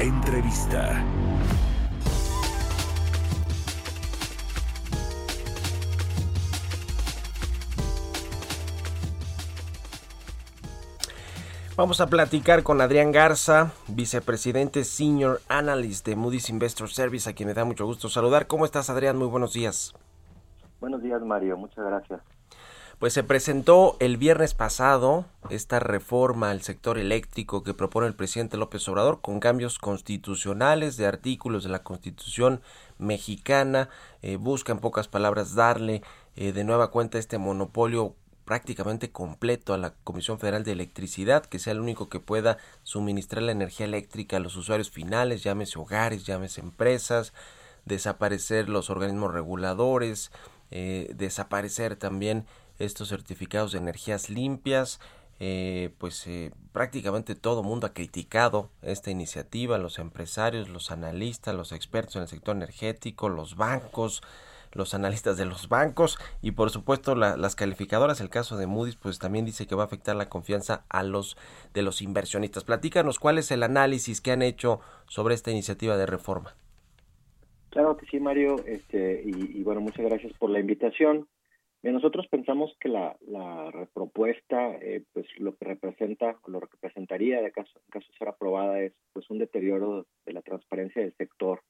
Entrevista. Vamos a platicar con Adrián Garza, vicepresidente Senior Analyst de Moody's Investor Service, a quien me da mucho gusto saludar. ¿Cómo estás, Adrián? Muy buenos días. Buenos días, Mario. Muchas gracias. Pues se presentó el viernes pasado esta reforma al sector eléctrico que propone el presidente López Obrador con cambios constitucionales de artículos de la Constitución mexicana. Eh, busca, en pocas palabras, darle eh, de nueva cuenta este monopolio prácticamente completo a la Comisión Federal de Electricidad, que sea el único que pueda suministrar la energía eléctrica a los usuarios finales, llámese hogares, llámese empresas, desaparecer los organismos reguladores, eh, desaparecer también estos certificados de energías limpias, eh, pues eh, prácticamente todo mundo ha criticado esta iniciativa, los empresarios, los analistas, los expertos en el sector energético, los bancos, los analistas de los bancos y por supuesto las calificadoras. El caso de Moody's pues también dice que va a afectar la confianza a los de los inversionistas. Platícanos cuál es el análisis que han hecho sobre esta iniciativa de reforma. Claro que sí, Mario, este, y, bueno, muchas gracias por la invitación. Nosotros pensamos que la, la propuesta, eh, pues lo que representa, lo que representaría de caso, en caso de ser aprobada es pues un deterioro de la transparencia del sector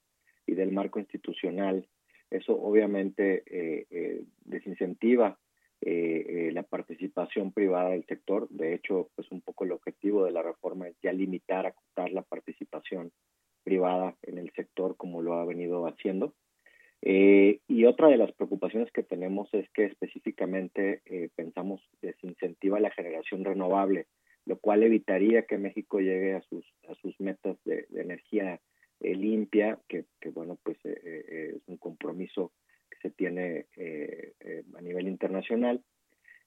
y del marco institucional eso obviamente eh, eh, desincentiva eh, la participación privada del sector. De hecho, pues un poco el objetivo de la reforma es ya limitar, acotar la participación privada en el sector como lo ha venido haciendo. Y otra de las preocupaciones que tenemos es que específicamente pensamos desincentiva la generación renovable, lo cual evitaría que México llegue a sus, a sus metas de, energía eh, limpia, que, bueno, pues eh, eh, es un compromiso que se tiene a nivel internacional.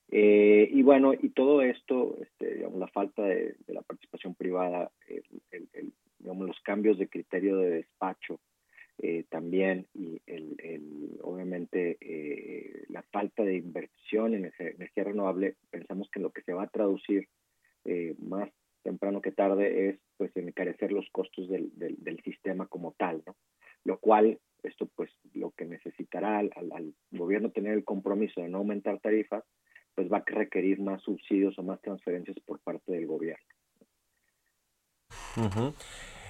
y bueno, y todo esto, este, digamos, la falta de, la participación privada, digamos, los cambios de criterio de despacho también, y el, obviamente la falta de inversión en energía renovable, pensamos que lo que se va a traducir más temprano que tarde es pues encarecer los costos del, del, sistema como tal, ¿no? Lo cual, esto pues lo que necesitará al, al, gobierno tener el compromiso de no aumentar tarifas, pues va a requerir más subsidios o más transferencias por parte del gobierno.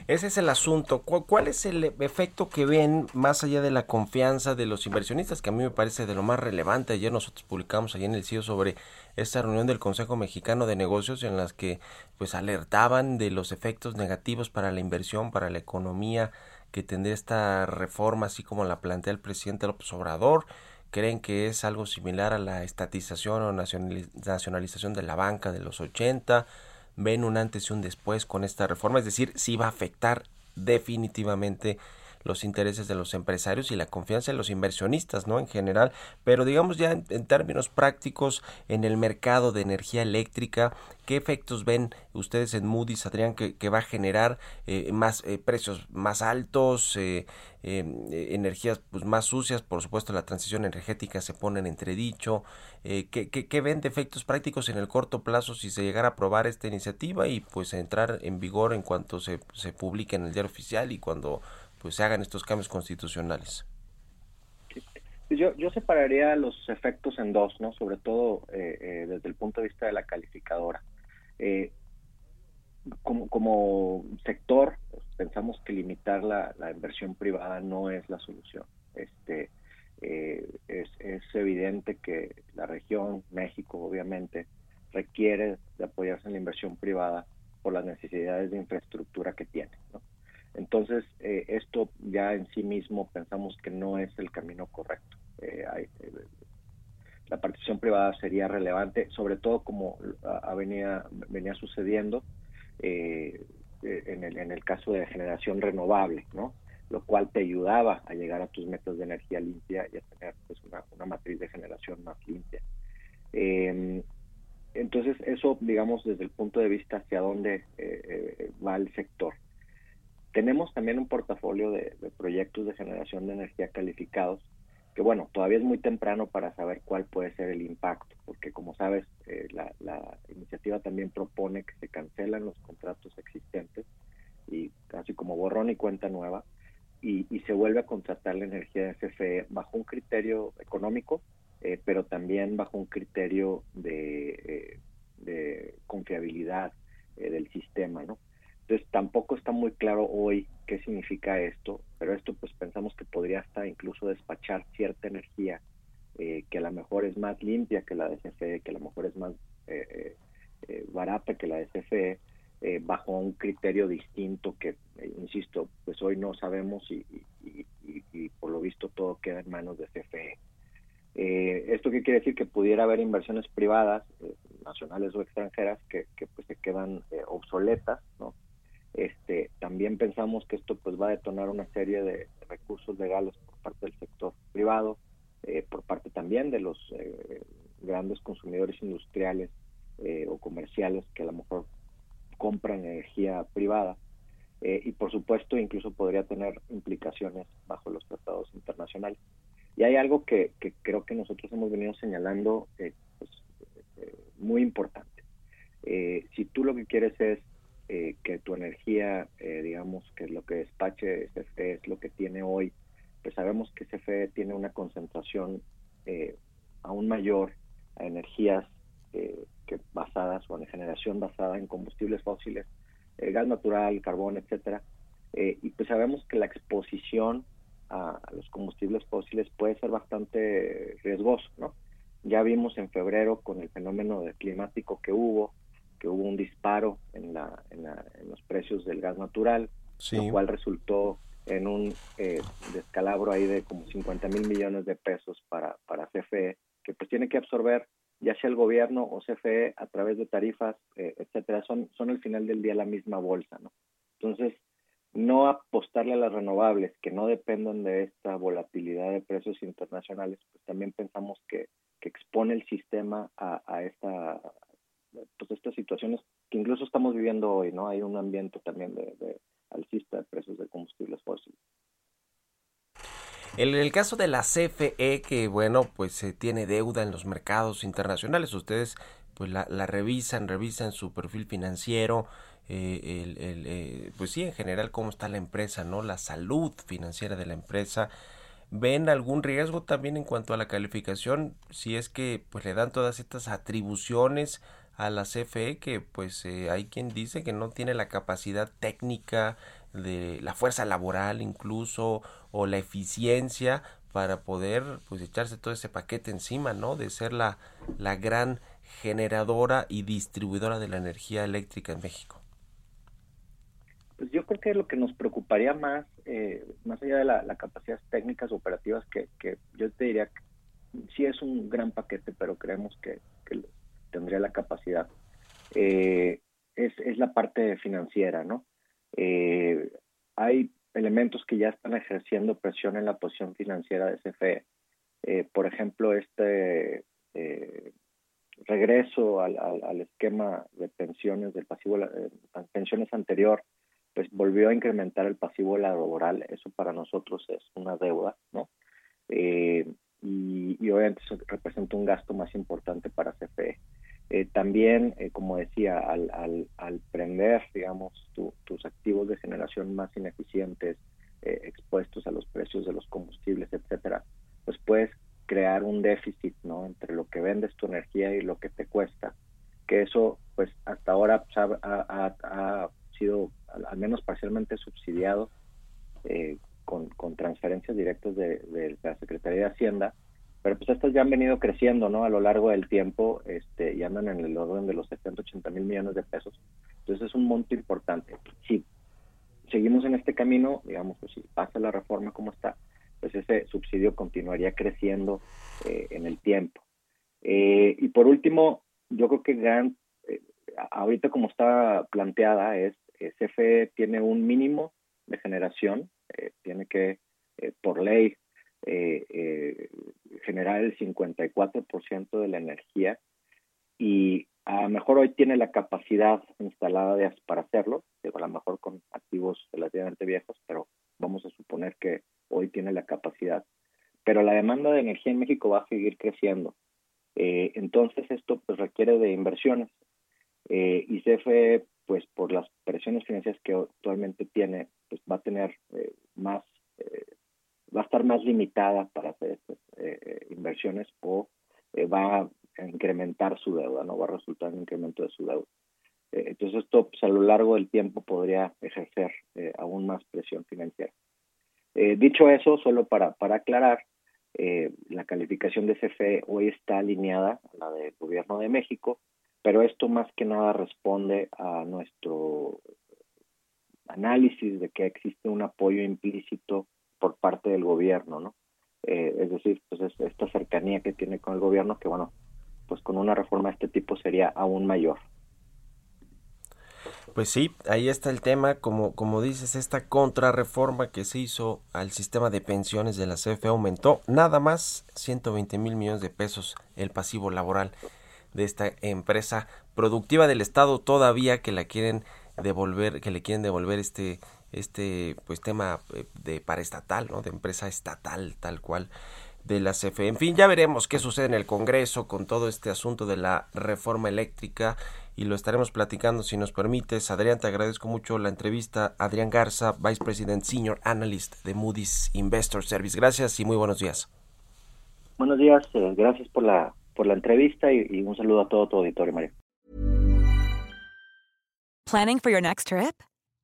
Ese es el asunto. ¿Cuál es el efecto que ven más allá de la confianza de los inversionistas? Que a mí me parece de lo más relevante. Ayer nosotros publicamos allí en el CIO sobre esta reunión del Consejo Mexicano de Negocios en las que pues alertaban de los efectos negativos para la inversión, para la economía que tendría esta reforma, así como la plantea el presidente López Obrador. Creen que es algo similar a la estatización o nacionalización de la banca de los 80 ven un antes y un después con esta reforma, es decir, si va a afectar definitivamente los intereses de los empresarios y la confianza de los inversionistas, ¿no? En general, pero digamos ya en, términos prácticos en el mercado de energía eléctrica, ¿qué efectos ven ustedes en Moody's, Adrián, que, va a generar eh, más eh, precios más altos, eh, energías pues, más sucias, por supuesto la transición energética se pone en entredicho, ¿qué, qué, ven de efectos prácticos en el corto plazo si se llegara a aprobar esta iniciativa y pues entrar en vigor en cuanto se, se publique en el diario oficial y cuando pues se hagan estos cambios constitucionales? Yo, yo separaría los efectos en dos, ¿no? Sobre todo eh, eh, desde el punto de vista de la calificadora. Eh, como, como sector, pensamos que limitar la, inversión privada no es la solución. Este, es, es evidente que la región, México, obviamente, requiere de apoyarse en la inversión privada por las necesidades de infraestructura que tiene. ¿no? Entonces, eh, esto ya en sí mismo pensamos que no es el camino correcto. Eh, eh, la participación privada sería relevante, sobre todo como venía, venía sucediendo eh, en, el, en el caso de generación renovable, ¿no? lo cual te ayudaba a llegar a tus metas de energía limpia y a tener pues, una, matriz de generación más limpia. Em, entonces, eso, digamos, desde el punto de vista hacia dónde eh, eh, va el sector. Tenemos también un portafolio de, proyectos de generación de energía calificados, que bueno, todavía es muy temprano para saber cuál puede ser el impacto, porque como sabes, eh, la, iniciativa también propone que se cancelan los contratos existentes y casi como borrón y cuenta nueva, y, se vuelve a contratar la energía de CFE bajo un criterio económico eh, pero también bajo un criterio de, eh, confiabilidad del sistema, ¿no? Entonces tampoco está muy claro hoy qué significa esto, pero esto pues pensamos que podría hasta incluso despachar cierta energía que a lo mejor es más limpia que la de CFE, que a lo mejor es más barata que la de CFE, bajo un criterio distinto que, insisto, pues hoy no sabemos y, por lo visto todo queda en manos de CFE. Eh, ¿Esto qué quiere decir? Que pudiera haber inversiones privadas, eh, nacionales o extranjeras, que, pues se quedan eh, obsoletas, también pensamos que esto pues va a detonar una serie de recursos legales por parte del sector privado, por parte también de los grandes consumidores industriales o comerciales que a lo mejor compran energía privada y por supuesto incluso podría tener implicaciones bajo los tratados internacionales. Y hay algo que, creo que nosotros hemos venido señalando eh, pues, eh, muy importante. Eh, si tú lo que quieres es que tu energía, digamos, que es lo que despache CFE es lo que tiene hoy, pues sabemos que CFE tiene una concentración aún mayor a energías que basadas o en generación basada en combustibles fósiles, gas natural, carbón, etcétera. y pues sabemos que la exposición a, los combustibles fósiles puede ser bastante riesgoso, ¿no? Ya vimos en febrero con el fenómeno climático que hubo, que hubo un disparo en, la, en, los precios del gas natural, lo cual resultó en un eh, descalabro ahí de como 50 mil millones de pesos para, para CFE, que pues tiene que absorber ya sea el gobierno o CFE a través de tarifas, eh, etcétera, son, son al final del día la misma bolsa, ¿no? Entonces, no apostarle a las renovables que no dependan de esta volatilidad de precios internacionales, pues también pensamos que, expone el sistema a, esta pues estas situaciones que incluso estamos viviendo hoy, ¿no? Hay un ambiente también de, alcista de precios de combustibles fósiles. En el caso de la CFE, que bueno, pues se tiene deuda en los mercados internacionales, ustedes pues la, la revisan, revisan su perfil financiero, eh, el, eh, pues sí, en general cómo está la empresa, ¿no? La salud financiera de la empresa. ¿Ven algún riesgo también en cuanto a la calificación? Si es que pues le dan todas estas atribuciones a la CFE que pues eh, hay quien dice que no tiene la capacidad técnica de la fuerza laboral incluso o la eficiencia para poder pues echarse todo ese paquete encima, ¿no? De ser la, la gran generadora y distribuidora de la energía eléctrica en México. Pues yo creo que lo que nos preocuparía más, eh, más allá de la, capacidades técnicas operativas, que, que yo te diría que sí es un gran paquete, pero creemos que, tendría la capacidad, eh, es, es, la parte financiera, ¿no? Eh, hay elementos que ya están ejerciendo presión en la posición financiera de CFE. por ejemplo, este regreso al, al, esquema de pensiones del pasivo, pensiones anterior, pues volvió a incrementar el pasivo laboral, eso para nosotros es una deuda, ¿no? Eh, y, obviamente eso representa un gasto más importante para CFE. Eh, también, eh, como decía, al, al, al prender, digamos, tus activos de generación más ineficientes, expuestos a los precios de los combustibles, etcétera, pues puedes crear un déficit, ¿no? Entre lo que vendes tu energía y lo que te cuesta, que eso, pues, hasta ahora pues, ha sido al, menos parcialmente subsidiado eh, con, transferencias directas de, la Secretaría de Hacienda, pero pues estas ya han venido creciendo ¿no? a lo largo del tiempo este, y andan en el orden de los 70, 80 mil millones de pesos. Entonces es un monto importante. Si seguimos en este camino, digamos, pues si pasa la reforma como está, pues ese subsidio continuaría creciendo eh, en el tiempo. Eh, y por último, yo creo que gran, eh, ahorita como está planteada, es CFE tiene un mínimo de generación, tiene que, por ley, generar el 54% de la energía y a lo mejor hoy tiene la capacidad instalada de, para hacerlo, a lo mejor con activos relativamente viejos, pero vamos a suponer que hoy tiene la capacidad. Pero la demanda de energía en México va a seguir creciendo. Eh, entonces esto pues, requiere de inversiones. Eh, y CFE, pues por las presiones financieras que actualmente tiene, pues va a tener eh, más, va a estar más limitada para hacer estas inversiones o va incrementar su deuda, no va a resultar un incremento de su deuda. Eh, entonces esto pues, a lo largo del tiempo podría ejercer eh, aún más presión financiera. Eh, dicho eso, solo para, para aclarar, la calificación de CFE hoy está alineada a la del Gobierno de México, pero esto más que nada responde a nuestro análisis de que existe un apoyo implícito por parte del gobierno, ¿no? es decir, pues esta cercanía que tiene con el gobierno que, bueno, pues con una reforma de este tipo sería aún mayor. Pues sí, ahí está el tema, como, como dices, esta contrarreforma que se hizo al sistema de pensiones de la CFE aumentó nada más 120 mil millones de pesos el pasivo laboral de esta empresa productiva del Estado todavía que la quieren devolver, que le quieren devolver este, este pues tema eh, de paraestatal, ¿no? de empresa estatal tal cual de la CFE. En fin, ya veremos qué sucede en el Congreso con todo este asunto de la reforma eléctrica y lo estaremos platicando si nos permites. Adrián, te agradezco mucho la entrevista. Adrián Garza, Vice President Senior Analyst de Moody's Investor Service. Gracias y muy buenos días. Buenos días, eh, gracias por la por la entrevista y, y un saludo a todo tu auditorio, María. Planning for your next trip?